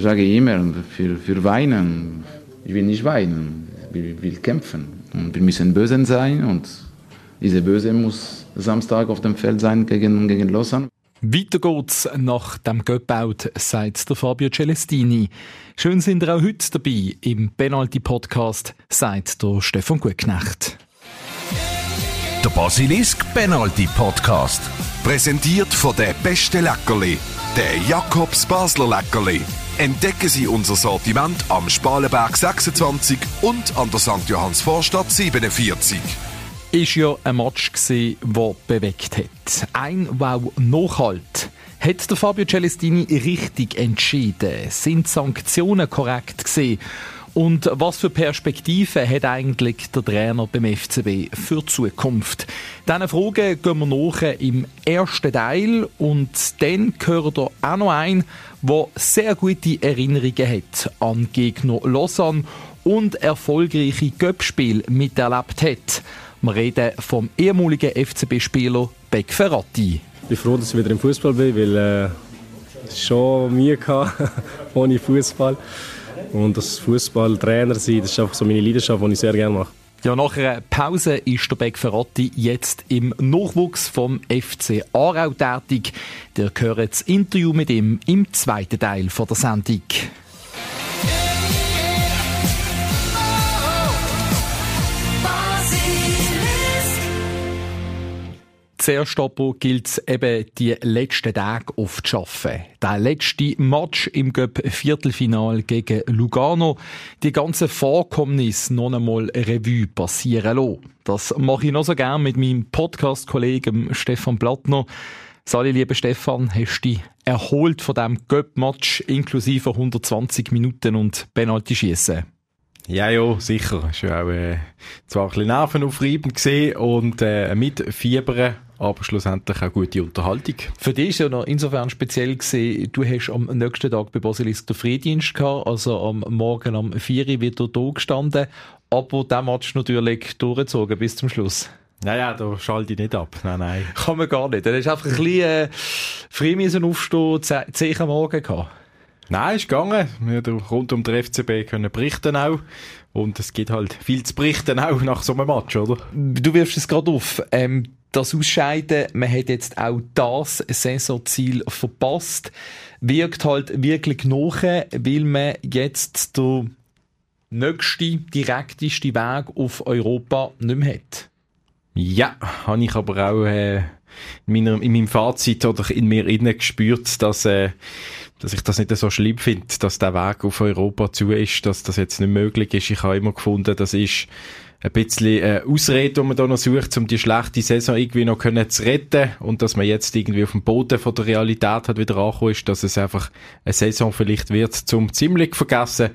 sage ich immer, für, für weinen, ich will nicht weinen, ich will, will kämpfen. Und wir müssen böse sein und diese Böse muss Samstag auf dem Feld sein gegen, gegen Lausanne. Weiter geht's nach dem Göppout, sagt der Fabio Celestini. Schön sind ihr auch heute dabei im Penalty-Podcast, sagt der Stefan Gutknecht. Der Basilisk Penalty Podcast. Präsentiert von der beste Leckerli, der Jakobs Basler Leckerli. Entdecken Sie unser Sortiment am Spalenberg 26 und an der St. Johanns Vorstadt 47 ist ja ein Match gewesen, der bewegt hat. Ein Wow Nachhalt. Hat der Fabio Celestini richtig entschieden? Sind Sanktionen korrekt gewesen? Und was für Perspektiven hat eigentlich der Trainer beim FCB für die Zukunft? Diesen Fragen gehen wir nach im ersten Teil und dann gehört er auch noch ein, der sehr gute Erinnerungen hat an Gegner Lausanne und erfolgreiche Göppspiele miterlebt hat. Wir reden vom ehemaligen FCB-Spieler Beck Ferrati. Ich bin froh, dass ich wieder im Fußball bin, weil äh, schon Mühe ohne Fußball. Und das Fußballtrainer sein, das ist einfach so meine Leidenschaft, die ich sehr gerne mache. Ja, nach einer Pause ist der Beck Ferrati jetzt im Nachwuchs vom FC Aarau tätig. Der gehört das Interview mit ihm im zweiten Teil der Sendung. Zuerst aber gilt es eben, die letzten Tage aufzuschaffen. Der letzte Match im Göpp-Viertelfinal gegen Lugano. Die ganzen Vorkommnisse noch einmal Revue passieren lassen. Das mache ich noch so gerne mit meinem Podcast-Kollegen Stefan Plattner. Sali, lieber Stefan, hast du dich erholt von diesem Göpp-Match inklusive 120 Minuten und Penalty-Schiessen? Ja, ja, sicher. Es war auch äh, zwar ein bisschen nervenaufreibend und äh, mit Fiebern aber schlussendlich auch gute Unterhaltung. Für dich ist ja noch insofern speziell gesehen, du hast am nächsten Tag bei Basilisk den Frühdienst gehabt, also am Morgen um 4 Uhr wieder da gestanden, aber der Match natürlich durchgezogen bis zum Schluss. Naja, da schalte ich nicht ab. Nein, nein. Kann man gar nicht. Da hast einfach ein bisschen äh, früh müssen aufstehen, 10 am Morgen gehabt. Nein, ist gegangen. Wir haben rund um den FCB können berichten auch. Und es gibt halt viel zu berichten auch nach so einem Match, oder? Du wirfst es gerade auf. Ähm, das Ausscheiden, man hat jetzt auch das Saisonziel verpasst, wirkt halt wirklich nach, weil man jetzt der nächste, direkteste Weg auf Europa nicht mehr hat. Ja, habe ich aber auch äh, in, meiner, in meinem Fazit oder in mir innen gespürt, dass, äh, dass ich das nicht so schlimm finde, dass der Weg auf Europa zu ist, dass das jetzt nicht möglich ist. Ich habe immer gefunden, das ist ein bisschen äh, Ausrede, die man da noch sucht, um die schlechte Saison irgendwie noch können zu retten und dass man jetzt irgendwie auf dem Boden von der Realität hat wieder angekommen ist, dass es einfach eine Saison vielleicht wird zum ziemlich vergessen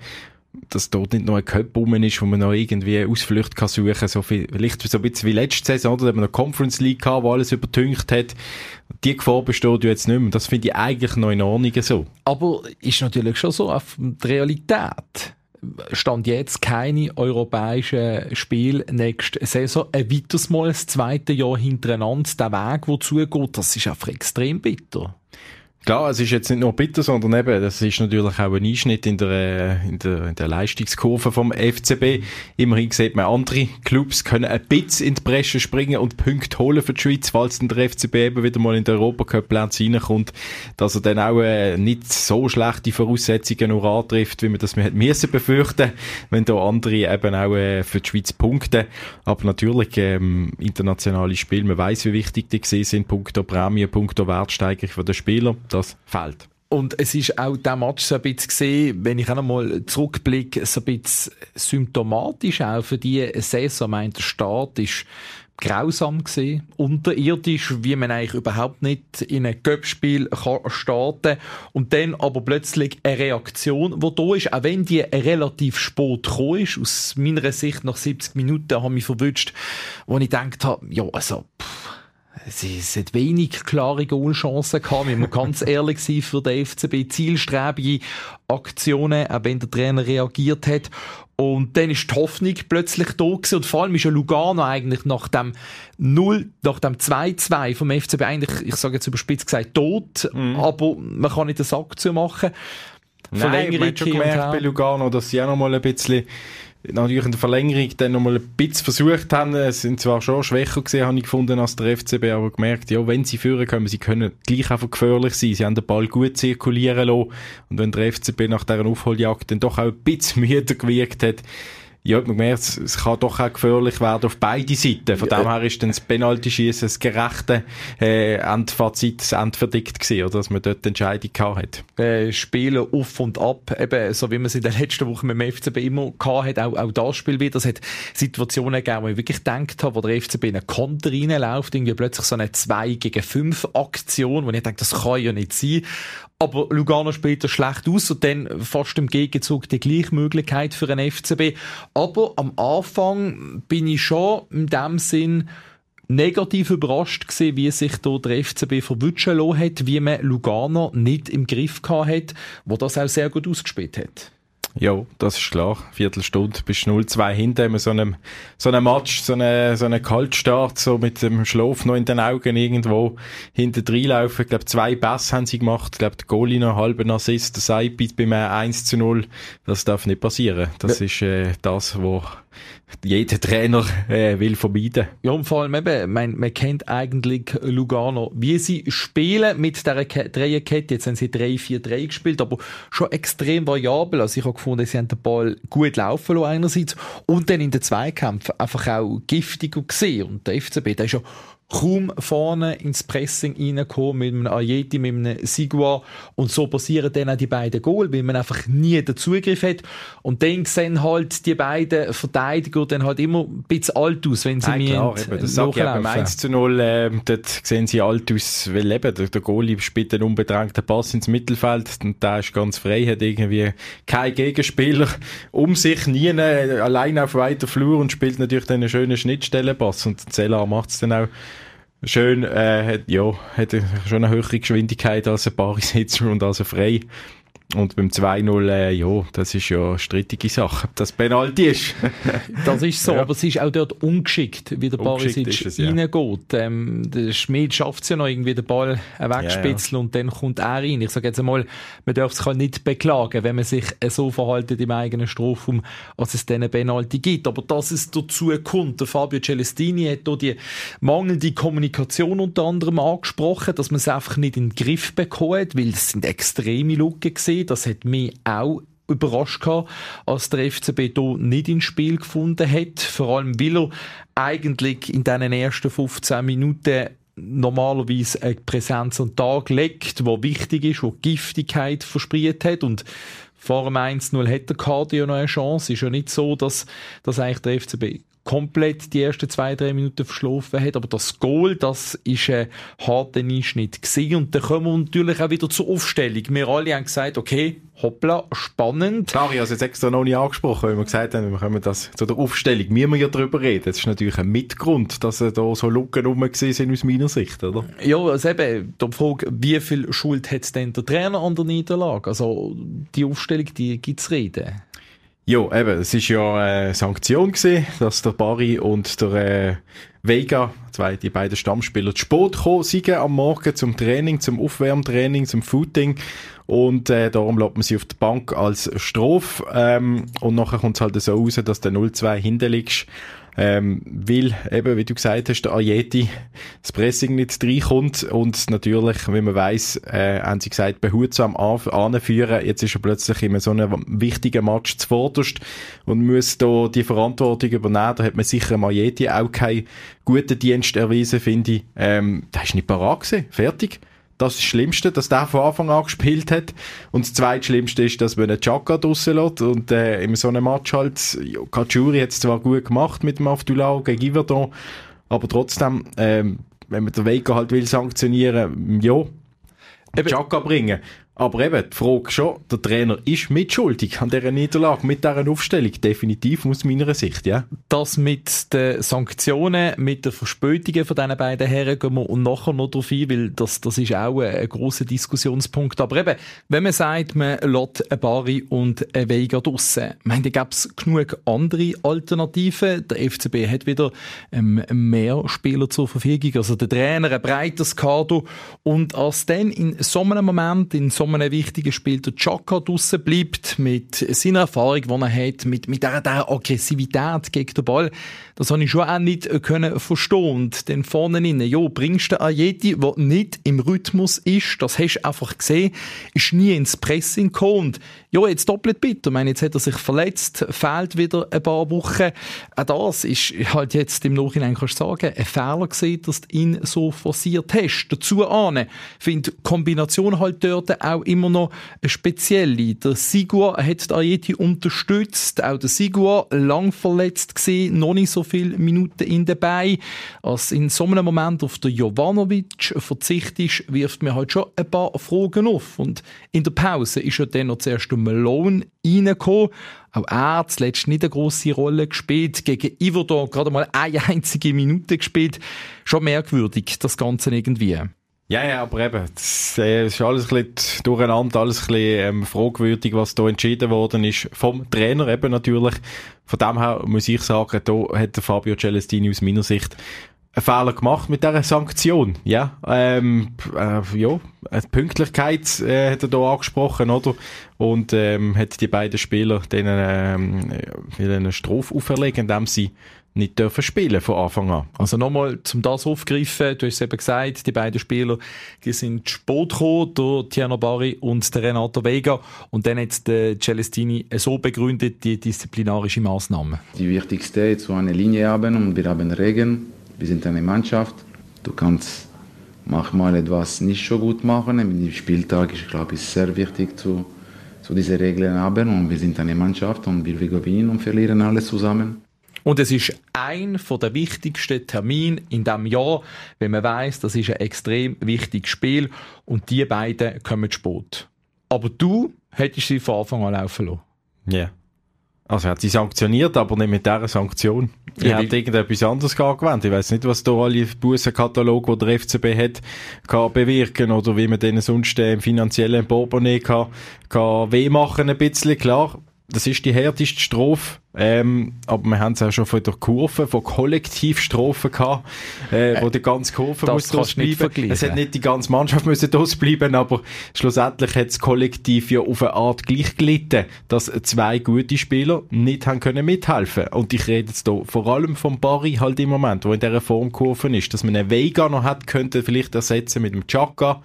dass dort nicht noch ein Cup rum ist, wo man noch irgendwie Ausflüchte kann suchen kann. So viel, vielleicht so ein bisschen wie letzte Saison, oder? Da haben wir eine Conference League gehabt, wo alles übertüncht hat. Die Gefahr besteht jetzt nicht mehr. Das finde ich eigentlich noch in Ordnung so. Aber ist natürlich schon so auf die Realität stand jetzt keine europäischen Spiel nächste Saison. Ein weiteres Mal das zweite Jahr hintereinander, der Weg, der zugeht, das ist einfach extrem bitter. Klar, es ist jetzt nicht nur bitter, sondern eben, das ist natürlich auch ein Einschnitt in der, in der, in der Leistungskurve vom FCB. Immerhin sieht man, andere Clubs können ein bisschen in die Bresche springen und Punkte holen für die Schweiz, falls dann der FCB eben wieder mal in der Europacup-Plätze reinkommt, dass er dann auch äh, nicht so schlechte Voraussetzungen nur antrifft, wie man das hätte müssen befürchten, wenn da andere eben auch äh, für die Schweiz punkten. Aber natürlich, ähm, internationale Spiele, man weiß, wie wichtig die gesehen sind, punkto Prämie, punkto Wertsteigerung von den Spielern das fehlt. Und es ist auch der Match so ein bisschen gesehen, wenn ich auch noch mal zurückblicke, so ein bisschen symptomatisch auch für die Saison. Ich meine, der Start ist grausam gesehen, unterirdisch, wie man eigentlich überhaupt nicht in ein Göppspiel starten und dann aber plötzlich eine Reaktion, die da ist, auch wenn die relativ spät gekommen ist, aus meiner Sicht nach 70 Minuten habe ich mich verwünscht, wo ich gedacht habe, ja, also, pff, es hat wenig klare Goalchancen gehabt, wenn man ganz ehrlich sein für den FCB. Zielstrebige Aktionen, auch wenn der Trainer reagiert hat. Und dann ist die Hoffnung plötzlich da gewesen. Und vor allem ist ja Lugano eigentlich nach dem 0, nach dem 2-2 vom FCB eigentlich, ich sage jetzt überspitzt gesagt, tot. Mhm. Aber man kann nicht den Sack zu machen. Nein, man hat schon gemerkt bei Lugano, dass sie auch noch mal ein bisschen natürlich in der Verlängerung dann noch mal ein bisschen versucht haben. Sie sind zwar schon schwächer gesehen, habe ich gefunden, als der FCB, aber gemerkt, ja, wenn sie führen können, sie können gleich einfach gefährlich sein. Sie haben den Ball gut zirkulieren lassen. Und wenn der FCB nach dieser Aufholjagd dann doch auch ein bisschen müder gewirkt hat, ja, man merkt, es kann doch auch gefährlich werden auf beide Seiten. Von ja. dem her ist dann das Penalty-Schießen das gerechte äh, Endfazit, das Endverdikt gewesen, oder, dass man dort die Entscheidung gehabt hat. Äh, Spielen auf und ab, eben, so wie man es in den letzten Wochen mit dem FCB immer gehabt hat, auch, auch das Spiel wieder. Es hat Situationen gegeben, wo ich wirklich gedacht habe, wo der FCB in einen Konter reinläuft, irgendwie plötzlich so eine 2 gegen 5 Aktion, wo ich denke, das kann ja nicht sein. Aber Lugano spielt schlecht aus und dann fast im Gegenzug die gleiche Möglichkeit für einen FCB. Aber am Anfang bin ich schon in dem Sinn negativ überrascht gesehen, wie sich da der FCB verwutschen lassen hat, wie man Lugano nicht im Griff gehabt hat, wo das auch sehr gut ausgespielt hat. Ja, das ist klar. Viertelstunde bis 0-2 hinter mit so einem, so einem Match, so einem, so einem Kaltstart, so mit dem Schlaf noch in den Augen irgendwo hinter laufen. Ich glaube, zwei Bass haben sie gemacht. Ich glaube, der Goalie noch halben Assist, der Seibit beim 1 zu 0. Das darf nicht passieren. Das ja. ist äh, das, was jeder Trainer äh, will vermeiden. Ja, und vor allem eben, man, man kennt eigentlich Lugano, wie sie spielen mit dieser Dreierkette. Jetzt haben sie 3-4-3 gespielt, aber schon extrem variabel. Also ich habe gefunden, sie haben den Ball gut laufen lassen einerseits und dann in den Zweikämpfen einfach auch giftig gesehen. Und der FCB, der ist ja kaum vorne ins Pressing reinkommen mit einem Ayeti, mit einem Sigua. Und so passieren dann auch die beiden Goal, weil man einfach nie den Zugriff hat. Und dann sehen halt die beiden Verteidiger dann halt immer ein bisschen alt aus, wenn sie Nein, klar, eben, das sag ich beim 1 zu 0, äh, dort sehen sie alt aus, weil eben der, der Goalie spielt einen unbedrängten Pass ins Mittelfeld und da ist ganz frei, hat irgendwie kein Gegenspieler um sich, nie allein auf weiter Flur und spielt natürlich dann einen schönen Schnittstellenpass. Und Zella macht es dann auch schön, äh, hat, ja, hat schon eine höhere Geschwindigkeit als ein Paris-Hitzer und als ein Frei. Und beim 2-0, äh, ja, das ist ja eine strittige Sache, ob das Penalty ist. das ist so, ja. aber es ist auch dort ungeschickt, wie der Barisic es, ja. reingeht. Ähm, der Schmied schafft es ja noch irgendwie, den Ball wegspitzeln ja, und dann kommt er rein. Ich sage jetzt einmal, man darf halt nicht beklagen, wenn man sich so verhaltet im eigenen Strafraum, als es dann eine Penalty gibt. Aber dass es dazu kommt, der Fabio Celestini hat hier die mangelnde Kommunikation unter anderem angesprochen, dass man es einfach nicht in den Griff bekommt, weil es sind extreme Lücken Das hat mich auch überrascht gehabt, als der FCB hier nicht ins Spiel gefunden hat. Vor allem, weil er eigentlich in diesen ersten 15 Minuten normalerweise eine Präsenz an den Tag legt, wo wichtig ist, wo Giftigkeit verspricht hat und vor dem 1-0 hat der ja noch eine Chance. Ist ja nicht so, dass, dass eigentlich der FCB komplett die ersten zwei, drei Minuten verschlafen hat. Aber das Goal, das ist ein harter Einschnitt gewesen. Und dann kommen wir natürlich auch wieder zur Aufstellung. Wir alle haben gesagt, okay, hoppla, spannend. Ich habe es jetzt extra noch nicht angesprochen, weil wir gesagt haben, wir können das zu der Aufstellung, müssen wir ja darüber reden. Das ist natürlich ein Mitgrund, dass da so Lücken rum sind aus meiner Sicht, oder? Ja, also eben, die Frage, wie viel Schuld hat denn der Trainer an der Niederlage? Also, die Aufstellung, die gibt's reden. Ja, eben, es ist ja eine Sanktion gewesen, dass der Barry und der äh, Vega, zwei, die beiden Stammspieler, zu spät gekommen sind am Morgen zum Training, zum Aufwärmtraining, zum Footing. Und äh, darum lässt man sie auf der Bank als Strophe ähm, und nachher kommt es halt so raus, dass der 0-2 hinterliegst ähm, weil eben, wie du gesagt hast, der Ayeti das Pressing nicht reinkommt und natürlich, wie man weiss, äh, haben sie gesagt, behutsam anführen. Jetzt ist er plötzlich in so einem wichtigen Match zuvorderst und muss da die Verantwortung übernehmen. Da hat man sicher Ayeti auch keinen guten Dienst erwiesen, finde ich. Ähm, der ist nicht parat gewesen. Fertig. Das ist das Schlimmste, dass der von Anfang an gespielt hat. Und das Zweitschlimmste ist, dass man einen Chaka draussen lässt. Und äh, in so einem Match halt, ja, Kachuri hat es zwar gut gemacht mit dem Avdulao gegen Iverdon, aber trotzdem, ähm, wenn man den Vega halt will sanktionieren, ja, Chaka bringen. Aber eben, die Frage schon, der Trainer ist mitschuldig an dieser Niederlage, mit dieser Aufstellung. Definitiv aus meiner Sicht, ja. Das mit den Sanktionen, mit den Verspätungen von diesen beiden Herren gehen wir nachher noch drauf ein, weil das, das ist auch ein, ein grosser Diskussionspunkt. Aber eben, wenn man sagt, man lässt ein Bari und ein Vega draussen, meine, da gäbe es genug andere Alternativen. Der FCB hat wieder ähm, mehr Spieler zur Verfügung, also der Trainer, ein breiteres Kader und als dann in so einem Moment, in so so einem wichtigen Spiel der Chaka draussen bleibt, mit seiner Erfahrung, die er hat, mit, mit dieser, dieser Aggressivität gegen den Ball, das habe ich schon auch nicht können verstehen. Dann vorne rein, ja, bringst du Ajeti, der nicht im Rhythmus ist, das hast du einfach gesehen, ist nie ins Pressing gekommen. Und ja, jetzt doppelt bitter. Ich meine, jetzt hat er sich verletzt, fehlt wieder ein paar Wochen. Auch das ist halt jetzt im Nachhinein, kannst du sagen, ein Fehler gesehen, dass du ihn so forciert hast. Dazu ahne, finde Kombination halt dort auch immer noch eine spezielle. Der Sigur hat Ajeti unterstützt, auch der Sigur lang verletzt gesehen, noch nicht so viele Minuten in dabei. Als in so einem Moment auf der Jovanovic verzichtest, wirft mir halt schon ein paar Fragen auf. Und in der Pause ist ja dann noch zuerst Malone reingekommen. Auch er hat zuletzt nicht eine grosse Rolle gespielt. Gegen Iverdor gerade mal eine einzige Minute gespielt. Schon merkwürdig, das Ganze irgendwie. Ja, ja, aber eben, es äh, ist alles ein bisschen durcheinander, alles ein bisschen ähm, fragwürdig, was da entschieden worden ist. Vom Trainer eben natürlich. Von dem her muss ich sagen, da hat der Fabio Celestini aus meiner Sicht einen Fehler gemacht mit dieser Sanktion. Ja, ähm, äh, ja, Pünktlichkeit äh, hat er da angesprochen, oder? Und ähm, hat die beiden Spieler denen ähm, eine Strophe auferlegen, indem sie nicht dürfen spielen von Anfang an. Also nochmal, zum das aufgreifen, du hast es eben gesagt, die beiden Spieler, die sind Sport gekommen, der Tiano Bari und der Renato Vega und dann hat der Celestini so begründet, die disziplinarische Maßnahmen. Die wichtigste ist, so eine Linie haben und wir haben Regeln, wir sind eine Mannschaft, du kannst manchmal etwas nicht so gut machen, im Spieltag ist, glaube ich, sehr wichtig zu, zu diese Regeln haben und wir sind eine Mannschaft und wir gewinnen und verlieren alles zusammen. Und es ist ein von der wichtigsten Termine in diesem Jahr, wenn man weiß, das ist ein extrem wichtiges Spiel und die beiden kommen Sport. Aber du hättest sie von Anfang an laufen lassen. Ja. Yeah. Also er hat sie sanktioniert, aber nicht mit dieser Sanktion. Er ja, hat irgendetwas anderes angewendet. Ich weiß nicht, was da alle Bussenkatalog, die der FCB hat, kann bewirken oder wie man denen sonst äh, im finanziellen Portemonnaie kann, kann weh machen ein bisschen. Klar, das ist die härteste Strophe, ähm, aber wir haben es auch schon von der Kurve, von Kollektivstrophen gehabt, äh, wo die ganze Kurve das muss bleiben. Es hat nicht die ganze Mannschaft müssen bleiben, aber schlussendlich hat das Kollektiv ja auf eine Art gleich gelitten, dass zwei gute Spieler nicht haben können mithelfen. Und ich rede jetzt hier vor allem vom Barry halt im Moment, wo in dieser Formkurve ist, dass man einen Vega noch hat, könnte vielleicht ersetzen mit dem Chaka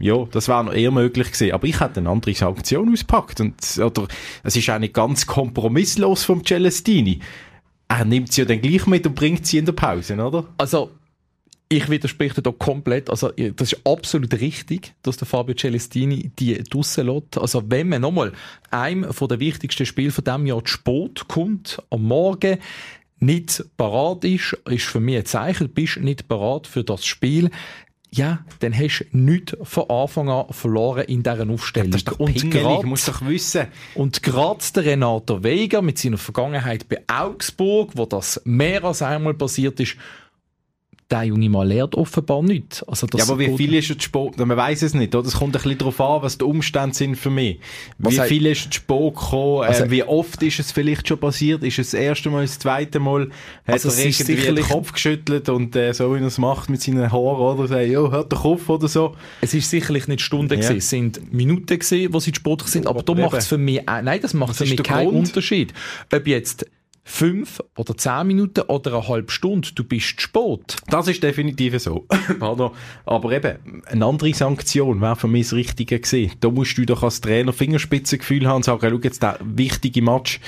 ja, das wäre noch eher möglich gewesen. Aber ich hätte eine andere Sanktion ausgepackt. Und, oder, es ist auch nicht ganz kompromisslos vom Celestini. Er nimmt sie ja dann gleich mit und bringt sie in der Pause, oder? Also, ich widerspreche da komplett. Also, das ist absolut richtig, dass der Fabio Celestini die draussen lässt. Also, wenn man nochmal einem von den wichtigsten Spielen von diesem Jahr zu Sport kommt, am Morgen, nicht parat ist, ist für mich ein Zeichen, du bist nicht parat für das Spiel ja, dann hast du nichts von Anfang an verloren in dieser Aufstellung. Das ist doch und grad, musst doch wissen. Und gerade der Renato Vega mit seiner Vergangenheit bei Augsburg, wo das mehr als einmal passiert ist, der junge Mann lernt offenbar nicht. Also ja, aber wie viel ist er Sport? Man weiß es nicht, oder? Es kommt ein bisschen darauf an, was die Umstände sind für mich. Wie was viel ist Sport gekommen? Also, äh, wie oft ist es vielleicht schon passiert? Ist es das erste Mal, das zweite Mal? Hat also er irgendwie den Kopf geschüttelt und äh, so, wie er es macht mit seinen Haaren, oder? Sagt, ja, hört der Kopf oder so. Es ist sicherlich nicht Stunden ja. gewesen. Es sind Minuten gewesen, wo sie Sport sind. Aber, aber da macht es für mich, äh, nein, das macht für mich keinen Grund. Unterschied. Ob jetzt fünf oder zehn Minuten oder eine halbe Stunde. Du bist Sport. Das ist definitiv so. Aber eben, eine andere Sanktion wäre für mich das Richtige gewesen. Da musst du doch als Trainer Fingerspitzengefühl haben und sagen, schau jetzt, der wichtige Match,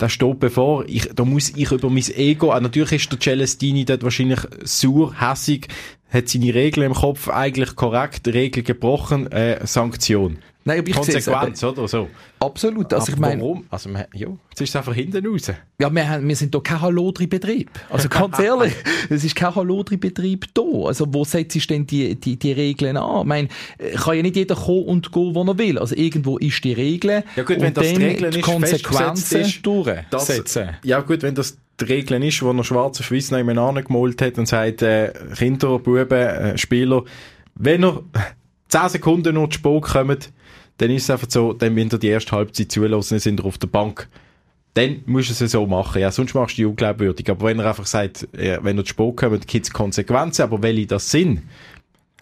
der steht bevor. Ich, da muss ich über mein Ego, äh, natürlich ist der Celestini dort wahrscheinlich sur, hässig, hat seine Regeln im Kopf eigentlich korrekt, Regel gebrochen, äh, Sanktion. Nein, aber ich Konsequenz, oder? So. Absolut. Also aber ich meine, warum? Also, ja, jetzt ist es einfach hinten raus. Ja, wir, haben, wir sind hier kein Hallodri-Betrieb. Also ganz ehrlich, es ist kein Hallodri-Betrieb da. Also wo setzt du denn die, die, die Regeln an? Ich meine, kann ja nicht jeder kommen und gehen, wo er will. Also irgendwo ist die Regel. Ja gut, wenn das die Regeln die Konsequenzen ist, durchsetzen. ja gut, wenn das die Regeln ist, wo er schwarz auf weiß nebeneinander gemalt hat und sagt, äh, Kinder, Buben, äh, Spieler, wenn er 10 Sekunden noch zu spät kommt, dann ist es einfach so, dann, wenn ihr die erste Halbzeit zulassen, sind ihr auf der Bank. Dann musst du es so machen. Ja, sonst machst du die unglaubwürdig. Aber wenn er einfach sagt, wenn ihr zu spät kommt, gibt es Konsequenzen, aber welche das sind,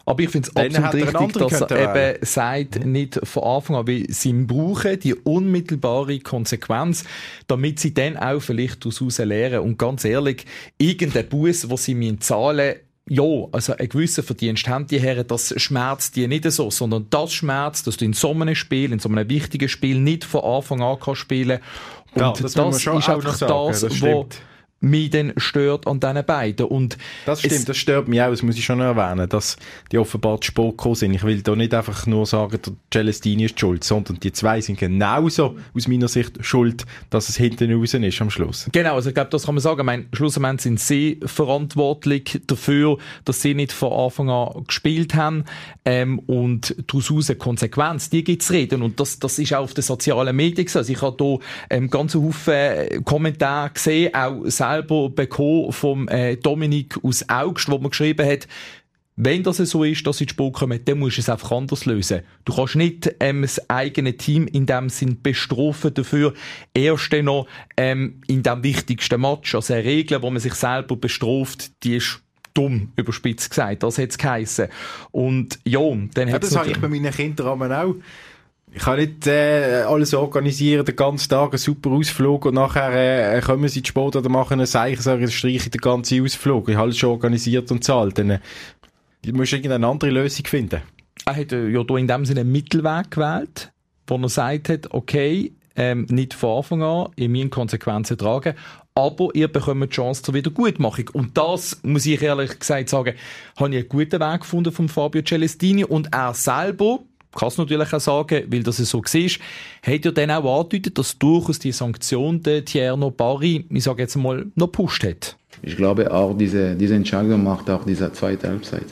Aber ich finde es absolut richtig, dass er eben sagt, nicht von Anfang an, weil sie brauchen die unmittelbare Konsequenz, damit sie dann auch vielleicht daraus lernen. Und ganz ehrlich, irgendein Bus, wo sie mir zahlen ja, also ein gewisser Verdienst haben die Herren, das schmerzt die nicht so, sondern das schmerzt, dass du in so einem Spiel, in so einem wichtigen Spiel nicht von Anfang an kannst spielen. Und ja, das, das ist einfach das, das wo mich dann stört an diesen beiden. Und das stimmt, das stört mich auch, das muss ich schon erwähnen, dass die offenbar zu Sport gekommen sind. Ich will da nicht einfach nur sagen, der Celestini ist schuld, sondern die zwei sind genauso aus meiner Sicht schuld, dass es hinten raus ist am Schluss. Genau, also ich glaube, das kann man sagen. Ich meine, schlussendlich sind sie verantwortlich dafür, dass sie nicht von Anfang an gespielt haben ähm, und daraus eine Konsequenz, die gibt es reden und das, das ist auch auf den sozialen Medien so. Also ich habe hier ähm, ganz Haufen Kommentare gesehen, auch selber bekommen vom äh, Dominik aus Augst, wo man geschrieben hat, wenn das so ist, dass sie in Sport kommen, dann musst du es einfach anders lösen. Du kannst nicht ähm, das eigene Team in dem Sinn bestrafen dafür, erst noch ähm, in dem wichtigsten Match. Also eine Regel, wo man sich selber bestraft, die ist dumm, überspitzt gesagt. Das hat es geheissen. Und ja, dann hat ja, Das habe ich bei meinen Kindern auch ich kann nicht äh, alles organisieren, den ganzen Tag einen super Ausflug und nachher äh, kommen sie zu Sport oder machen einen Zeichen, sagen, streiche den ganzen Ausflug. Ich habe alles schon organisiert und zahlt. Dann äh, musst du irgendeine andere Lösung finden. Er hat äh, ja in dem Sinne einen Mittelweg gewählt, wo er gesagt hat, okay, ähm, nicht von Anfang an, in meinen Konsequenzen tragen, aber ihr bekommt die Chance zur Wiedergutmachung. Und das, muss ich ehrlich gesagt sagen, habe ich einen guten Weg gefunden von Fabio Celestini und er selber, kann es natürlich auch sagen, weil das so war, hat ja dann auch angedeutet, dass durchaus die Sanktion der Tierno Barry, ich sage jetzt mal, noch gepusht hat. Ich glaube auch, diese, diese Entscheidung macht auch diese zweite Halbzeit.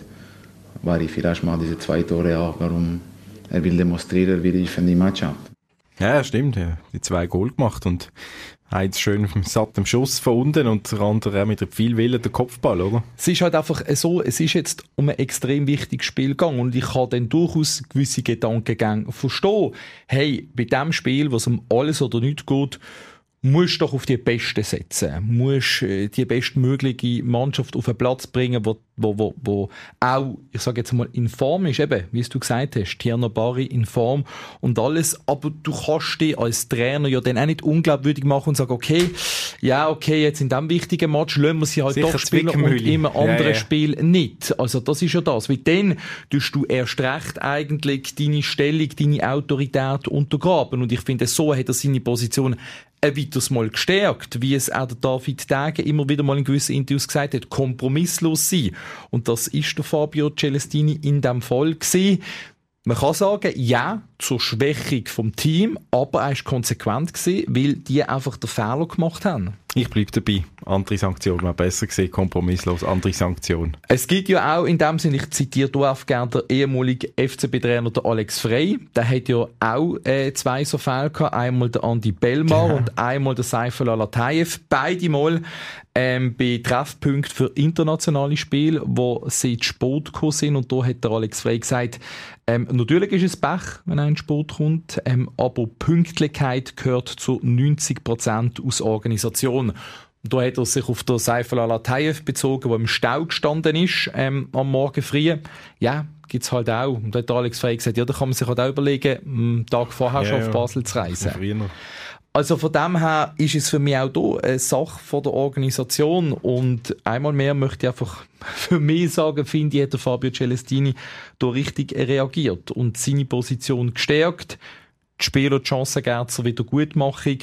Barry vielleicht macht diese zwei Tore auch, warum er will demonstrieren, wie ich in die Mannschaft. Ja, stimmt. Ja. Die zwei Goal gemacht und Eins schön satt am Schuss von unten und der andere auch mit viel Willen der Kopfball, oder? Es ist halt einfach so, es ist jetzt um ein extrem wichtiges Spiel gegangen und ich kann dann durchaus gewisse Gedankengänge verstehen. Hey, bei dem Spiel, was um alles oder nichts geht, musst doch auf die Beste setzen, musst äh, die bestmögliche Mannschaft auf den Platz bringen, wo, wo, wo, wo auch, ich sage jetzt mal, in Form ist, eben, wie du gesagt hast, Tierno Bari in Form und alles, aber du kannst dich als Trainer ja dann auch nicht unglaubwürdig machen und sagen, okay, ja, okay, jetzt in diesem wichtigen Match lassen wir sie halt Sicher doch spielen und immer andere ja, ja. Spiel nicht. Also das ist ja das, weil dann tust du erst recht eigentlich deine Stellung, deine Autorität untergraben und ich finde, so hat er seine Position ein weiteres Mal gestärkt, wie es auch der David Degen immer wieder mal in gewissen Interviews gesagt hat, kompromisslos sein. Und das ist der Fabio Celestini in dem Fall gewesen. Man kann sagen, ja, zur Schwächung vom Team, aber er war konsequent gewesen, weil die einfach den Fehler gemacht haben. Ich bleibe dabei. Andere Sanktionen wäre besser gesehen, kompromisslos, andere Sanktionen. Es gibt ja auch in dem Sinne, ich zitiere hier gerne der ehemalige FCB-Trainer, der Alex Frey. Der hat ja auch äh, zwei so Fälle gehabt. Einmal der Andi Belmar genau. und einmal der Seifel Alatayev. Beide mal ähm, bei Treffpunkten für internationale Spiele, wo sie zu Sport gekommen sind. Und da hat der Alex Frey gesagt, ähm, natürlich ist es Pech, wenn ein Sport kommt, ähm, aber Pünktlichkeit gehört zu 90 Prozent aus Organisation. Da hat er sich auf der Seifel Alatayev bezogen, der im Stau gestanden ist ähm, am Morgen früh. Ja, gibt's halt auch. Und da hat Alex Frey gesagt, ja, da kann man sich halt auch überlegen, am Tag vorher ja, schon auf Basel zu reisen. Also von dem her ist es für mich auch hier eine Sache von der Organisation und einmal mehr möchte ich einfach für mich sagen, finde ich, hat der Fabio Celestini da richtig reagiert und seine Position gestärkt, die Spieler die Chance gegeben zur Wiedergutmachung,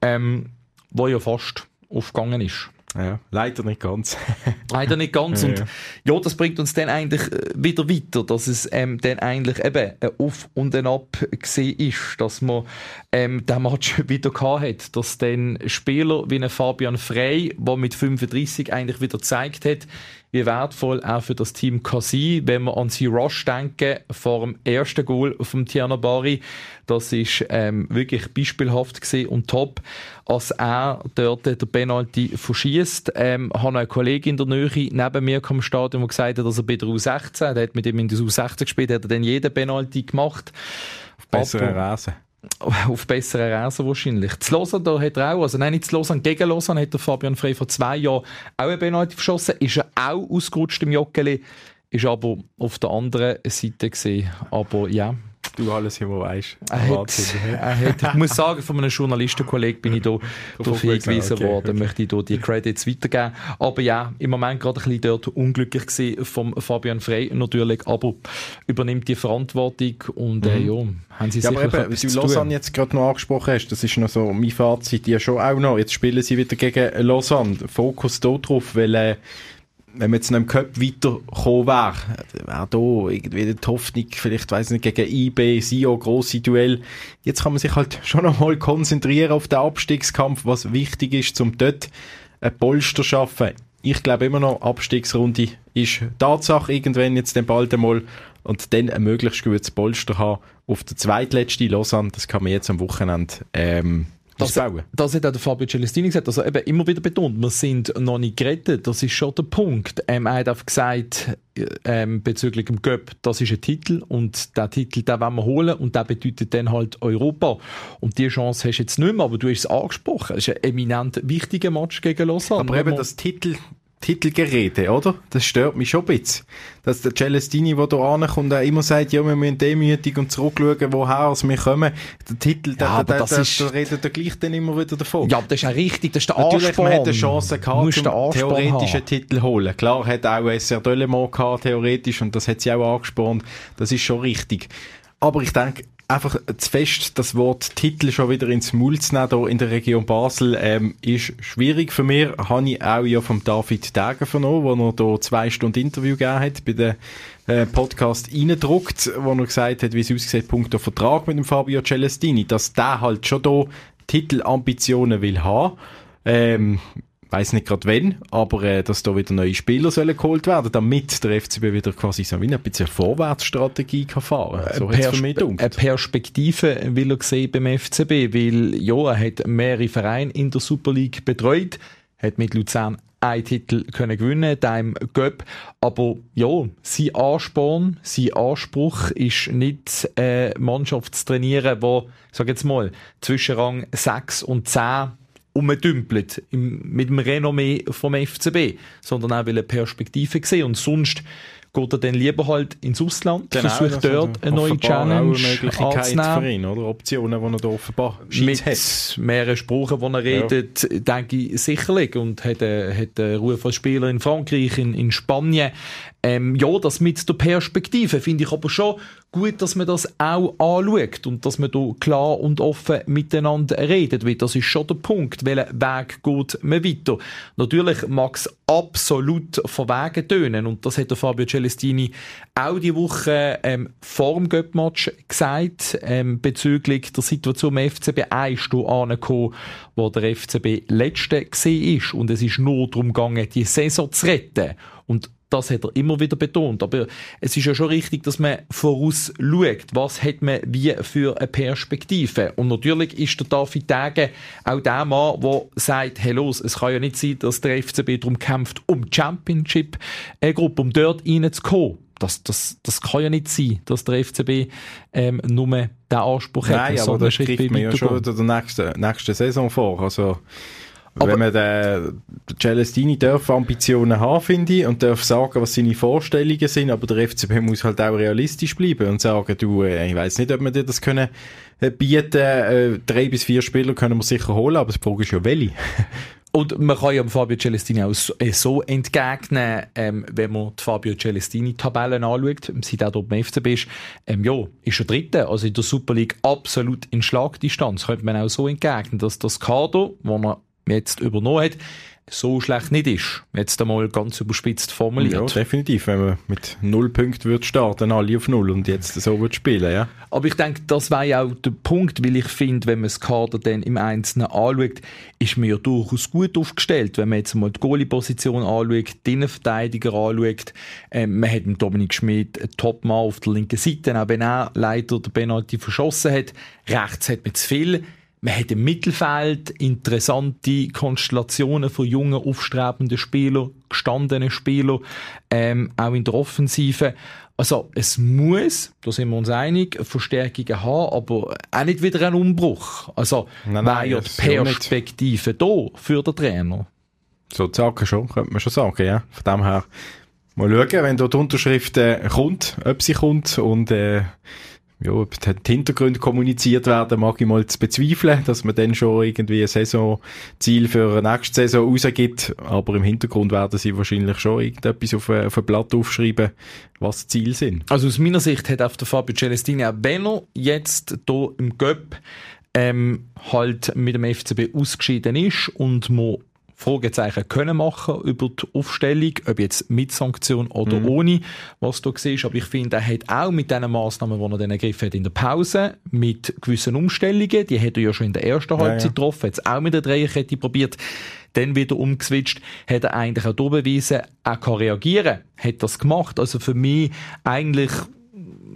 ähm, wo ja fast aufgegangen ist. Ja, leider nicht ganz. leider nicht ganz. Und ja, das bringt uns dann eigentlich äh, wieder weiter, dass es ähm, dann eigentlich eben ein Auf und ein Ab gesehen ist, dass man ähm, den Match wieder gehabt hat, dass dann Spieler wie ein Fabian Frey, der mit 35 eigentlich wieder gezeigt hat, wie wertvoll auch für das Team kann sein, wenn wir an sie Rush denken, vor dem ersten Goal vom Tiana Bari. Das ist ähm, wirklich beispielhaft gesehen und top, als er dort der Penalty verschießt. Ähm, habe eine Kollegin in der Nähe neben mir am Stadion, die gesagt hat, dass er bei der U16, der hat mit ihm in der U16 gespielt, hat er dann jeden Penalty gemacht. Bessere Rasen auf besseren Rasen wahrscheinlich. Zu Lausanne, da hat er auch, also nein, nicht zu Lausanne, gegen Lausanne hat der Fabian Frey vor zwei Jahren auch ein Penalty verschossen, ist er auch ausgerutscht im Joggeli, ist aber auf der anderen Seite gesehen. Aber ja, du alles immer weißt. Er hat, er hat, ich muss sagen, von einem Journalistenkollegen bin ich da darauf hingewiesen okay, worden, okay. möchte ich da die Credits weitergeben. Aber ja, im Moment gerade ein bisschen dort unglücklich gewesen vom Fabian Frey natürlich, aber übernimmt die Verantwortung und äh, mhm. ja, haben sie ja, sicher aber eben, wie du Lausanne jetzt gerade noch angesprochen hast, das ist noch so mein Fazit, ja schon auch noch, jetzt spielen sie wieder gegen Lausanne, Fokus da drauf, weil äh, wenn man jetzt noch im Cup weiterkommen wäre, wäre da irgendwie die Hoffnung, vielleicht, weiss nicht, gegen IB, SIO, grosse Duell. Jetzt kann man sich halt schon noch mal konzentrieren auf den Abstiegskampf, was wichtig ist, um dort ein Polster zu schaffen. Ich glaube immer noch, Abstiegsrunde ist Tatsache irgendwann jetzt den bald einmal und dann ein möglichst gutes Polster haben auf der zweitletzten Lausanne. Das kann man jetzt am Wochenende ähm, das, das hat auch der Fabio Celestini gesagt. Also eben immer wieder betont, wir sind noch nicht gerettet. Das ist schon der Punkt. Ähm, er hat auch gesagt, ähm, bezüglich dem Göpp, das ist ein Titel und der Titel, den wollen wir holen und der bedeutet dann halt Europa. Und die Chance hast du jetzt nicht mehr, aber du hast es angesprochen. Es ist ein eminent wichtiger Match gegen Lausanne. Aber eben das Titel, Titelgerede, oder? Das stört mich schon ein bisschen. Dass der Celestini, der hier ankommt, auch immer sagt, ja, wir müssen demütig und zurückschauen, woher wir kommen. Der Titel, ja, der, der, der, ist... der redet er gleich dann immer wieder davon. Ja, aber das ist ja richtig, das ist der Natürlich, Ansporn. man hat eine Chance gehabt, zum theoretischen haben. Titel holen. Klar, hat auch SR Dölemont gehabt, theoretisch, und das hat sie auch angespornt. Das ist schon richtig. Aber ich denke, einfach zu fest das Wort Titel schon wieder ins Maul zu nehmen, hier in der Region Basel, ähm, ist schwierig für mich. Habe ich auch ja vom David Degen vernommen, wo er hier zwei Stunden Interview gegeben hat, bei dem äh, Podcast reindruckt, wo er gesagt hat, wie es aussieht, Punkt auf Vertrag mit dem Fabio Celestini, dass der halt schon hier Titelambitionen will haben. Ähm, weiß nicht gerade wenn, aber äh, dass da wieder neue Spieler sollen geholt werden, damit der FCB wieder quasi so wie ein bisschen Vorwärtsstrategie kann fahren. So Pers eine Perspektive will er sehen beim FCB, weil ja, er hat mehrere Vereine in der Super League betreut, hat mit Luzern einen Titel können gewinnen, dem Göpp. Aber ja, sein Ansporn, sein Anspruch ist nicht eine äh, Mannschaft zu trainieren, die, sag jetzt mal, zwischen Rang 6 und 10 umdümpelt mit dem Renommee vom FCB, sondern auch eine Perspektive sehen und sonst geht er dann lieber halt ins Ausland, genau, versucht dort eine neue Challenge anzunehmen. Für ihn, oder? Optionen, die er da offenbar Mit hat. mehreren Sprachen, die er redet, ja. denke ich sicherlich. Und hat, äh, hat einen Ruf als Spieler in Frankreich, in, in Spanien. Ähm, ja, das mit der Perspektive finde ich aber schon gut, dass man das auch anschaut und dass man da klar und offen miteinander redet, weil das ist schon der Punkt, welchen Weg geht man weiter. Natürlich mag es absolut verwegen tönen und das hat Fabio Celestini auch die Woche ähm, vor dem Göppmatch gesagt, ähm, bezüglich der Situation im FCB 1 angekommen, wo der FCB letzte war und es ist nur darum gegangen, die Saison zu retten und das hat er immer wieder betont. Aber es ist ja schon richtig, dass man voraus schaut, was hat man wie für eine Perspektive. Und natürlich ist der David Tage auch der Mann, der sagt, hey los, es kann ja nicht sein, dass der FCB darum kämpft, um die Championship-Gruppe, um dort reinzukommen. Das, das, das kann ja nicht sein, dass der FCB ähm, nur den Anspruch Nein, hat. Nein, aber das kriegt man ja schon der nächsten, nächsten Saison vor. Also aber Wenn man den, den Celestini darf Ambitionen haben, finde ich, und darf sagen, was seine Vorstellungen sind, aber der FCB muss halt auch realistisch bleiben und sagen, du, äh, ich weiß nicht, ob wir dir das können äh, bieten, äh, drei bis vier Spieler können wir sicher holen, aber die Frage ist ja, welche. Und man kann ja Fabio Celestini auch so, so entgegnen, ähm, wenn man die Fabio Celestini-Tabellen anschaut, seit er dort beim FCB ist, ähm, ja, ist er Dritter, also in der Super League absolut in Schlagdistanz. Könnte man auch so entgegnen, dass das Kader, wo er jetzt übernommen hat, so schlecht nicht ist. Jetzt einmal ganz überspitzt formuliert. Ja, definitiv. Wenn man mit null Punkten würde starten, alle auf null und jetzt so würde spielen, ja. Aber ich denke, das wäre ja auch der Punkt, weil ich finde, wenn man das Kader dann im Einzelnen anschaut, ist man ja durchaus gut aufgestellt. Wenn man jetzt mal die Goalie-Position anschaut, die Innenverteidiger anschaut, äh, man hat mit Dominik Schmidt einen Topmann auf der linken Seite, auch wenn er leider den Penalty verschossen hat. Rechts hat man zu viel. Man hat im Mittelfeld interessante Konstellationen von jungen, aufstrebenden Spielern, gestandenen Spielern, ähm, auch in der Offensive. Also es muss, da sind wir uns einig, Verstärkungen haben, aber auch nicht wieder ein Umbruch. Also wäre ja die Perspektive da für den Trainer. So sagen schon, könnte man schon sagen, ja. Von dem her Mal schauen, wenn dort die Unterschrift äh, kommt, ob sie kommt und äh, ja, ob die Hintergründe kommuniziert werden, mag ich mal zu bezweifeln, dass man dann schon irgendwie ein Saisonziel für eine nächste Saison rausgibt. Aber im Hintergrund werden sie wahrscheinlich schon irgendetwas auf, ein, auf ein Blatt aufschreiben, was die Ziele sind. Also aus meiner Sicht hat auf der Fabio Celestini auch Benno jetzt hier im Göpp ähm, halt mit dem FCB ausgeschieden ist und man Fragezeichen können machen über die Aufstellung, ob jetzt mit Sanktion oder mhm. ohne, was du siehst. Aber ich finde, er hat auch mit diesen Massnahmen, die er dann ergriffen hat in der Pause, mit gewissen Umstellungen, die hat er ja schon in der ersten Halbzeit ja. getroffen, hat es auch mit der Dreierkette probiert, dann wieder umgeswitcht, hat er eigentlich auch bewiesen, er kann reagieren, hat das gemacht. Also für mich eigentlich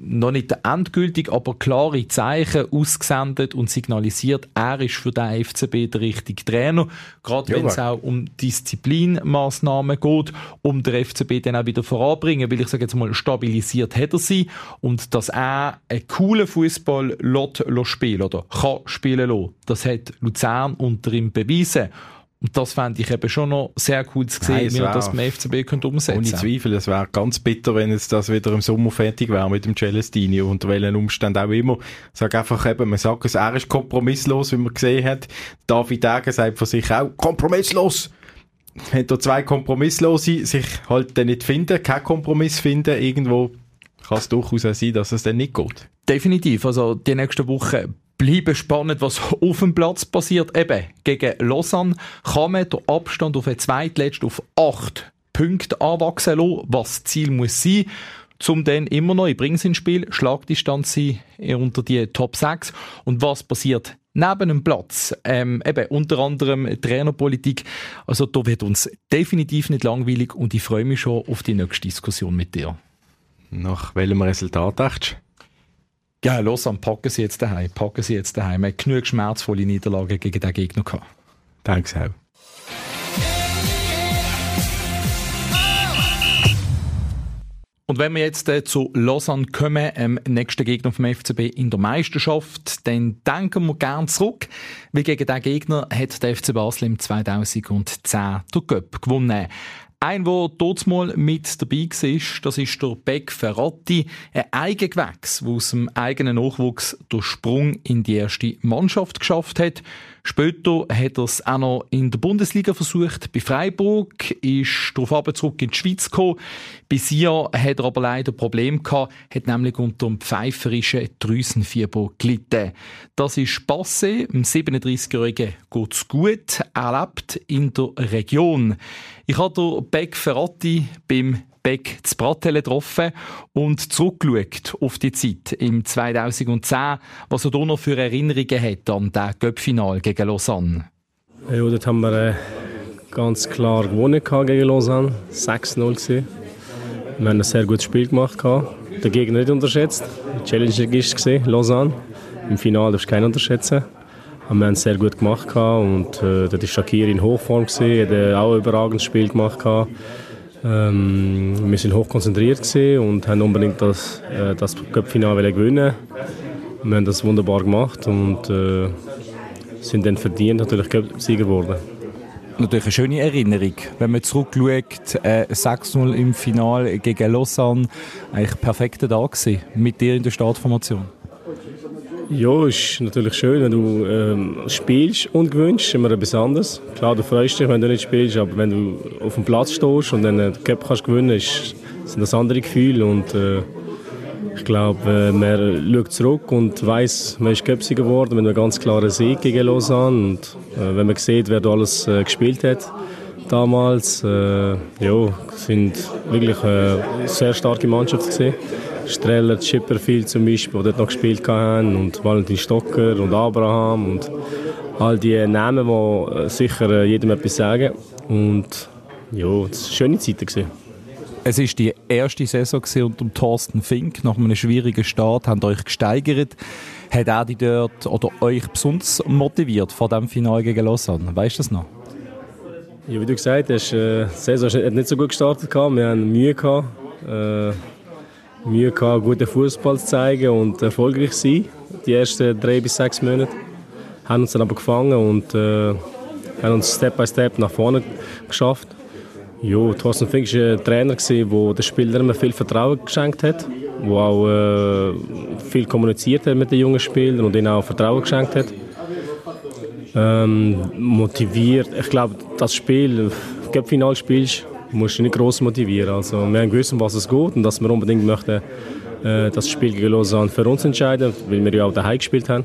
noch nicht endgültig, aber klare Zeichen ausgesendet und signalisiert, er ist für den FCB der richtige Trainer. Gerade wenn es auch um Disziplinmaßnahmen geht, um den FCB dann auch wieder voranbringen, weil ich sage jetzt mal, stabilisiert hat er sie und dass er einen coolen Fußball spielen oder kann spielen lassen. Das hat Luzern unter ihm bewiesen. Und das fände ich eben schon noch sehr cool zu sehen, Nein, wie man das beim FCB könnte umsetzen Ohne Zweifel, es wäre ganz bitter, wenn jetzt das wieder im Sommer fertig wäre mit dem Celestini, unter welchen Umständen auch immer. Ich sage einfach eben, man sagt es, er ist kompromisslos, wie man gesehen hat. David Degen sagt von sich auch, kompromisslos! Wenn da zwei Kompromisslose sich halt dann nicht finden, keinen Kompromiss finden, irgendwo kann es durchaus auch sein, dass es dann nicht geht. Definitiv. Also die nächsten Wochen bleiben spannend, was auf dem Platz passiert. Eben, gegen Lausanne kann man den Abstand auf den Zweitletzten auf acht Punkte anwachsen lassen, was Ziel muss sein zum dann immer noch, ich bringe es ins Spiel, Schlagdistanz sein unter die Top 6. Und was passiert neben dem Platz? Ähm, eben, unter anderem Trainerpolitik. Also da wird uns definitiv nicht langweilig und ich freue mich schon auf die nächste Diskussion mit dir. Nach welchem Resultat denkst du? Ja, los, dann packen sie jetzt daheim, packen sie jetzt daheim. Man hat genug schmerzvolle Niederlagen gegen den Gegner gehabt. Danke auch. Und wenn wir jetzt äh, zu Lausanne kommen, ähm, nächsten Gegner vom FCB in der Meisterschaft, dann denken wir gern zurück, weil gegen diesen Gegner hat der FC Basel im 2010 der Göpp gewonnen. Ein, der dort mal mit dabei war, das ist der Beck Ferrati, ein Eigengewächs, der aus dem eigenen Nachwuchs den Sprung in die erste Mannschaft geschafft hat. Später hat er es auch noch in der Bundesliga versucht, bei Freiburg, ist darauf zurück in die Schweiz gekommen. Bis hier hat er aber leider Probleme gehabt, hat nämlich unter dem pfeiferischen Drüsenfieber gelitten. Das ist passé, dem 37-Jährigen geht's gut, er lebt in der Region. Ich habe Beck Ferrati beim Beck zu Bratelle getroffen und zurückgeschaut auf die Zeit im 2010, was er da noch für Erinnerungen hat an das Göppfinal gegen Lausanne. Ja, dort haben wir äh, ganz klar gewonnen gegen Lausanne, 6-0 Wir haben ein sehr gutes Spiel gemacht, den Gegner nicht unterschätzt. Die war Lausanne. Im Finale darfst du keinen unterschätzen. Wir haben es sehr gut gemacht und äh, dort war Shakiri in Hochform, hat äh, auch ein überragendes Spiel gemacht. Ähm, wir waren hoch konzentriert und haben unbedingt das, äh, das Cup-Finale gewinnen. Wir haben das wunderbar gemacht und äh, sind dann verdient natürlich Sieger geworden. Natürlich eine schöne Erinnerung, wenn man zurückschaut, äh, 6-0 im Finale gegen Lausanne, eigentlich perfekter Tag gewesen, mit dir in der Startformation. Ja, ist natürlich schön, wenn du ähm, spielst und gewinnst, ist immer etwas anderes. Klar, du freust dich, wenn du nicht spielst, aber wenn du auf dem Platz stehst und dann den Cup kannst gewinnen, ist, sind das andere Gefühle und äh, ich glaube, äh, man schaut zurück und weiß, man ist Cup-Sieger geworden mit einem ganz klaren Sieg gegen Lausanne und äh, wenn man sieht, wer da alles äh, gespielt hat damals, äh, ja, sind wirklich eine sehr starke Mannschaft gesehen. Streller, Chipperfield zum Beispiel, die dort noch gespielt haben, und Valentin Stocker und Abraham und all die Namen, die äh, sicher äh, jedem etwas sagen. Und ja, es war eine schöne Zeit. Gewesen. Es war die erste Saison unter Thorsten Fink. Nach einem schwierigen Start habt ihr euch gesteigert. Hat er die dort oder euch besonders motiviert vor dem Finale gegen Lausanne? Weißt du das noch? Ja, wie du gesagt hast, äh, die Saison hat nicht so gut gestartet. Wir hatten Mühe. Gehabt. Äh, Mühe gehabt, guten Fußball zu zeigen und erfolgreich zu sein, die ersten drei bis sechs Monate. Haben uns dann aber gefangen und äh, haben uns Step by Step nach vorne geschafft. Ja, Thorsten Fink war ein Trainer, der den Spielern immer viel Vertrauen geschenkt hat, der auch äh, viel kommuniziert hat mit den jungen Spielern und ihnen auch Vertrauen geschenkt hat. Ähm, motiviert, ich glaube, das Spiel, das Final spielst, musst du nicht groß motivieren. Also, wir haben gewusst, um was es geht und dass wir unbedingt möchten, äh, das Spiel gegen Lausanne für uns entscheiden, weil wir ja auch daheim gespielt haben.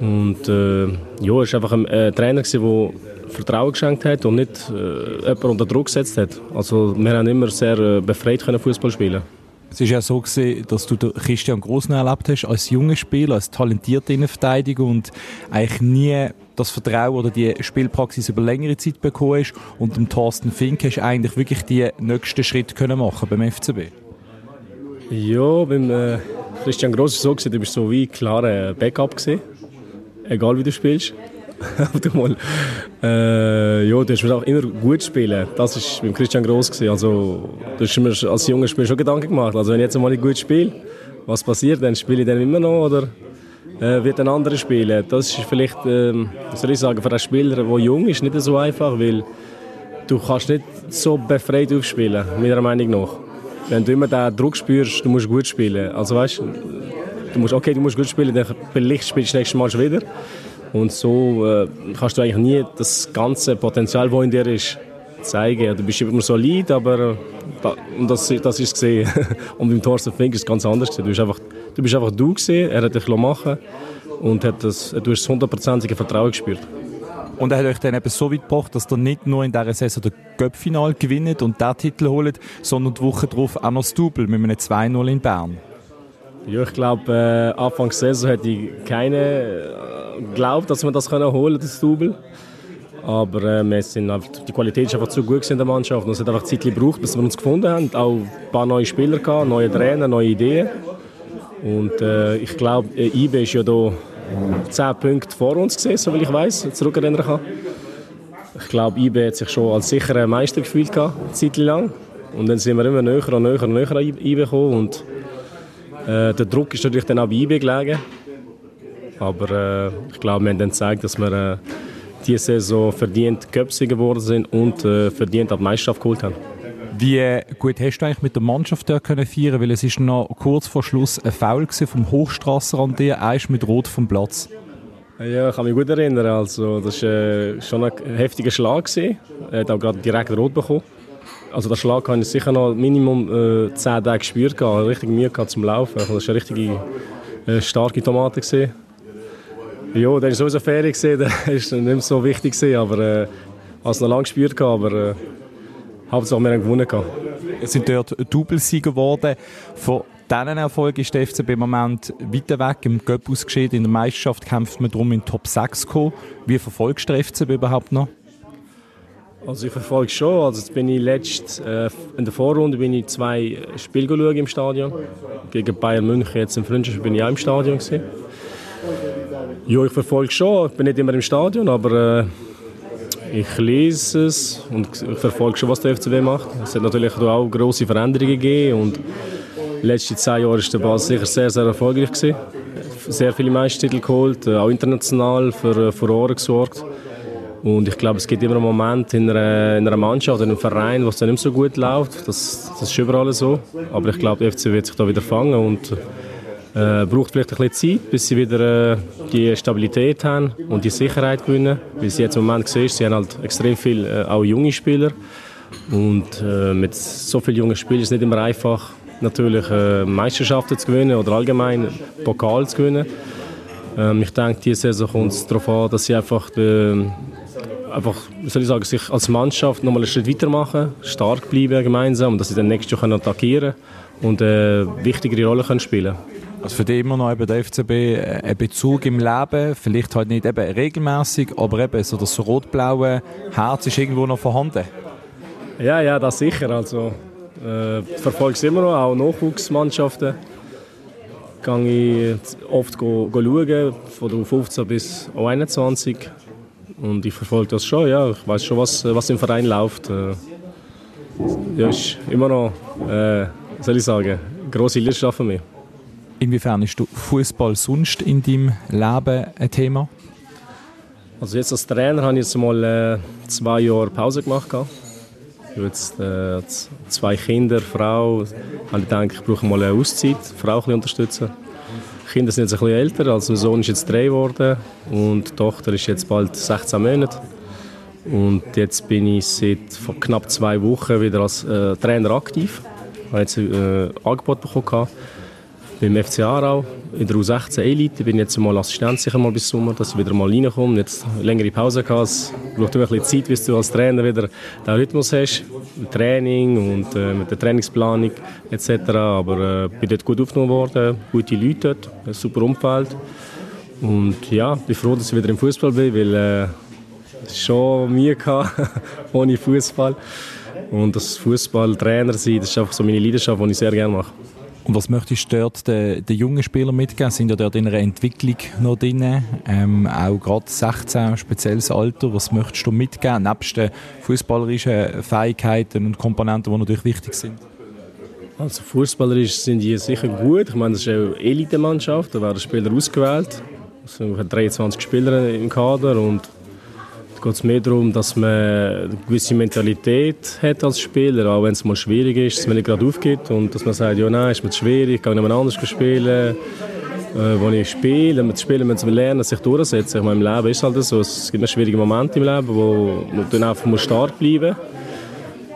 Und äh, ja, es war einfach ein äh, Trainer, der Vertrauen geschenkt hat und nicht äh, jemanden unter Druck gesetzt hat. Also wir haben immer sehr äh, befreit Fußball spielen. Es ist ja so gewesen, dass du Christian Grossner erlebt hast als junger Spieler, als talentierter Innenverteidiger und eigentlich nie das Vertrauen oder die Spielpraxis über längere Zeit bekommen hast und dem Thorsten Fink hast eigentlich wirklich die nächsten Schritte können machen beim FCB. Ja, beim äh, Christian Gross war so, du bist so wie klarer Backup gewesen, egal wie du spielst. mal, äh, ja, du hast auch immer gut spielen. Das war beim Christian Gross. Gewesen. Also, du hast mir als junger Spieler schon Gedanken gemacht. Also, wenn ich jetzt mal nicht gut spiele, was passiert dann? Spiele ich dann immer noch oder äh, wird ein anderer spielen? Das ist vielleicht, äh, soll ich sagen, für einen Spieler, der jung ist, nicht so einfach, weil du kannst nicht so befreit aufspielen, meiner Meinung nach. Wenn du immer den Druck spürst, du musst gut spielen. Also weißt du, musst, okay, du musst gut spielen, dann vielleicht spielst du nächstes Mal schon wieder. Und so äh, kannst du eigentlich nie das ganze Potenzial, das in dir ist, zeigen. Du bist immer solid, aber äh, da, und das, das ist gesehen. und beim Thorsten Fink ist es ganz anders Du bist einfach du, bist einfach du gesehen, er hat dich machen und hat das, du hast das hundertprozentige Vertrauen gespürt. Und er hat euch dann eben so weit gebracht, dass ihr nicht nur in dieser Saison das Göppfinal gewinnt und den Titel holt, sondern die Woche darauf auch noch das Double mit einem 2-0 in Bern. Ja, ich glaube, äh, Anfang der Saison hätte ich keine äh, geglaubt, dass wir das können holen das Double. Aber äh, wir sind einfach, die Qualität ist einfach zu gut in der Mannschaft. Und es hat einfach Zeit gebraucht, bis wir uns gefunden haben. Auch ein paar neue Spieler gehabt, neue Trainer, neue Ideen. Und äh, ich glaube, äh, IB ist ja da 10 Punkte vor uns gesehen, so wie ich weiß, zurückerinnern kann. Ich glaube, IB hat sich schon als sicherer Meister gefühlt gehabt, eine Zeit lang. Und dann sind wir immer näher und näher und näher an IB gekommen. Und äh, der Druck ist natürlich dann auch bei IB gelegen. Aber äh, ich glaube, wir haben dann gezeigt, dass wir äh, diese Saison verdient Köpsige geworden sind und äh, verdient die Meisterschaft geholt haben. Wie gut hast du eigentlich mit der Mannschaft dort können feiern? Weil es ist noch kurz vor Schluss ein Foul vom Hochstrasser an dir, eins mit Rot vom Platz. Ja, ich kann mich gut erinnern. Also, das war äh, schon ein heftiger Schlag. Gewesen. Er hat auch gerade direkt rot bekommen. Also der Schlag habe ich sicher noch Minimum äh, 10 Tage gespürt. Ich hatte richtig Mühe gehabt zum Laufen. Also, das war eine richtige äh, starke Tomate. Gewesen. Ja, dann war sowieso Ferien, das war nicht mehr so wichtig, gewesen, aber äh, habe es noch lange gespürt, aber äh, Hauptsache wir haben gewonnen. Es sind dort Doublesieger geworden. Von diesen Erfolgen ist der FCB im Moment weiter weg. Im Göpp ausgeschieden. In der Meisterschaft kämpft man darum in Top 6 zu kommen. Wie verfolgst du den FCB überhaupt noch? Also ich verfolge schon. Also jetzt bin ich letzt, äh, in der Vorrunde bin ich zwei Spiele im Stadion. Gegen Bayern München jetzt im Freundschaft bin ich auch im Stadion gewesen. Ja, ich verfolge schon. Ich bin nicht immer im Stadion, aber äh, ich lese es und verfolge schon, was der FCB macht. Es hat natürlich auch grosse Veränderungen gegeben und die letzten zehn Jahre war der Ball sicher sehr, sehr erfolgreich. Gewesen. Sehr viele Meistertitel geholt, äh, auch international für äh, Furore gesorgt. Und ich glaube, es gibt immer einen Moment in einer, in einer Mannschaft oder in einem Verein, wo es dann nicht so gut läuft. Das, das ist überall so. Aber ich glaube, der FC wird sich da wieder fangen und äh, braucht vielleicht ein bisschen Zeit, bis sie wieder äh, die Stabilität haben und die Sicherheit gewinnen. Weil sie jetzt im Moment sehen, sie haben halt extrem viele äh, auch junge Spieler. Und äh, mit so vielen jungen Spielern ist es nicht immer einfach, natürlich äh, Meisterschaften zu gewinnen oder allgemein Pokal zu gewinnen. Ähm, ich denke, diese Saison kommt es darauf an, dass sie einfach, äh, einfach soll ich sagen, sich als Mannschaft nochmal einen Schritt weitermachen, stark bleiben gemeinsam und dass sie dann nächstes Jahr attackieren können und eine äh, wichtigere Rolle können spielen können. Also für dich immer noch eben der FCB äh, ein Bezug im Leben, vielleicht halt nicht eben regelmäßig, aber eben so das rot-blaue Herz ist irgendwo noch vorhanden. Ja, ja, das sicher. Also äh, verfolge immer noch, auch Nachwuchsmannschaften. Gehe ich oft go, go schauen, von 15 bis 21 und ich verfolge das schon. Ja, ich weiß schon, was, was im Verein läuft. Äh, ja, ist immer noch, äh, soll ich sagen, grosse Leidenschaft für mich. Inwiefern ist Fußball sonst in deinem Leben ein Thema? Also jetzt als Trainer habe ich jetzt mal äh, zwei Jahre Pause gemacht. Ich habe jetzt äh, zwei Kinder, Frau. Ich denke, ich brauche mal eine Auszeit, die Frau ein unterstützen. Die Kinder sind jetzt ein bisschen älter, also mein Sohn ist jetzt drei geworden und die Tochter ist jetzt bald 16 Monate. Und jetzt bin ich seit knapp zwei Wochen wieder als äh, Trainer aktiv. Ich habe jetzt ein äh, Angebot bekommen beim FC Aarau in der U16 Elite. bin jetzt mal Assistent sicher mal bis Sommer, dass ich wieder mal reinkomme. Jetzt längere Pause gehabt. Es braucht immer ein bisschen Zeit, bis du als Trainer wieder den Rhythmus hast. Mit Training und äh, mit der Trainingsplanung etc. Aber äh, bin dort gut aufgenommen worden, gute Leute dort, ein super Umfeld. Und ja, bin froh, dass ich wieder im Fußball bin, weil äh, schon Mühe ohne Fußball. Und das Fußballtrainer sein, das ist einfach so meine Leidenschaft, die ich sehr gerne mache. Und was möchtest du dort den, den jungen Spielern mitgeben? Sind ja dort in einer Entwicklung noch drin? Ähm, auch gerade 16, spezielles Alter. Was möchtest du mitgeben? Nebst den fußballerischen Fähigkeiten und Komponenten, die natürlich wichtig sind? Also fußballerisch sind die sicher gut. Ich meine, das ist eine Elite-Mannschaft. Da werden Spieler ausgewählt. Es sind 23 Spieler im Kader und geht es mehr darum, dass man eine gewisse Mentalität hat als Spieler, auch wenn es mal schwierig ist, dass man nicht gerade aufgibt und dass man sagt, ja nein, ist mir zu schwierig, ich kann jemand anders spielen. Äh, wo ich spiele, mit Spielen müssen wir lernen, sich durchsetzen. Ich meine, im Leben ist es halt so, es gibt schwierige Momente im Leben, wo man einfach muss stark bleiben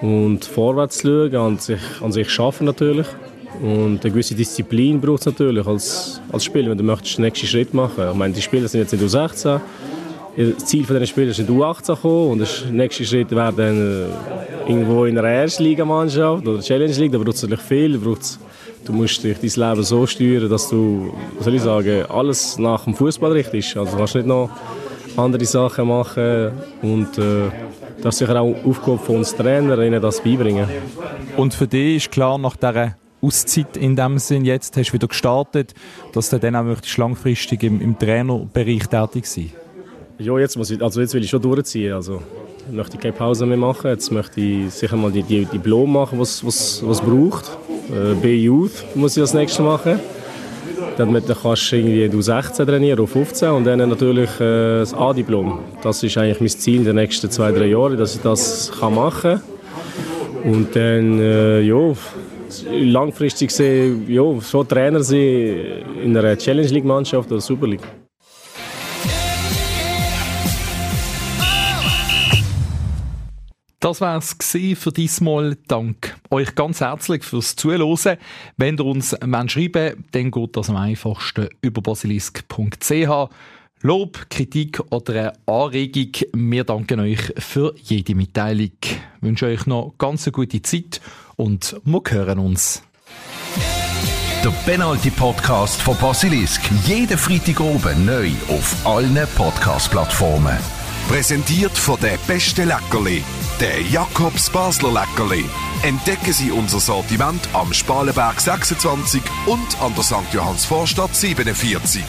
und vorwärts schauen, an sich, an sich schaffen natürlich. Und eine gewisse Disziplin braucht es natürlich als, als Spieler, wenn du möchtest den nächsten Schritt machen. Ich meine, die Spieler sind jetzt in U16, das Ziel dieser Spieler ist in die U18 kommen und der nächste Schritt wäre dann äh, irgendwo in einer Erstligamannschaft oder Challenge League. Da braucht es natürlich viel. du musst dich dein Leben so steuern, dass du, soll ich sagen, alles nach dem Fußball richtest. Also du kannst nicht noch andere Sachen machen und äh, das ist sicher auch Aufgabe von uns Trainer, ihnen das beibringen. Und für dich ist klar, nach dieser Auszeit in dem Sinn, jetzt hast du wieder gestartet, dass du dann auch möchtest langfristig im, im Trainerbereich tätig sein ja, jetzt, muss ich, also jetzt will ich schon durchziehen. Also, möchte ich keine Pause mehr machen. Jetzt möchte ich sicher mal die, die Diplom machen, was was was braucht. Äh, B-Youth muss ich als nächstes machen. Dann kannst du irgendwie du 16 trainieren auf 15 und dann natürlich äh, das A-Diplom. Das ist eigentlich mein Ziel in den nächsten zwei, drei Jahren, dass ich das kann machen kann. Und dann, äh, ja, langfristig gesehen, ja, schon Trainer sein in einer Challenge League Mannschaft oder Super League. Das war es für diesmal. Dank euch ganz herzlich fürs Zuhören. Wenn ihr uns schreiben dann geht das am einfachsten über basilisk.ch. Lob, Kritik oder eine Anregung, wir danken euch für jede Mitteilung. Ich wünsche euch noch ganz eine gute Zeit und wir hören uns. Der Penalty Podcast von Basilisk. Jeden Freitag oben neu auf allen Podcast-Plattformen. Präsentiert von der beste Leckerli, der Jakobs Basler Leckerli. Entdecken Sie unser Sortiment am Spalenberg 26 und an der St. Johanns Vorstadt 47.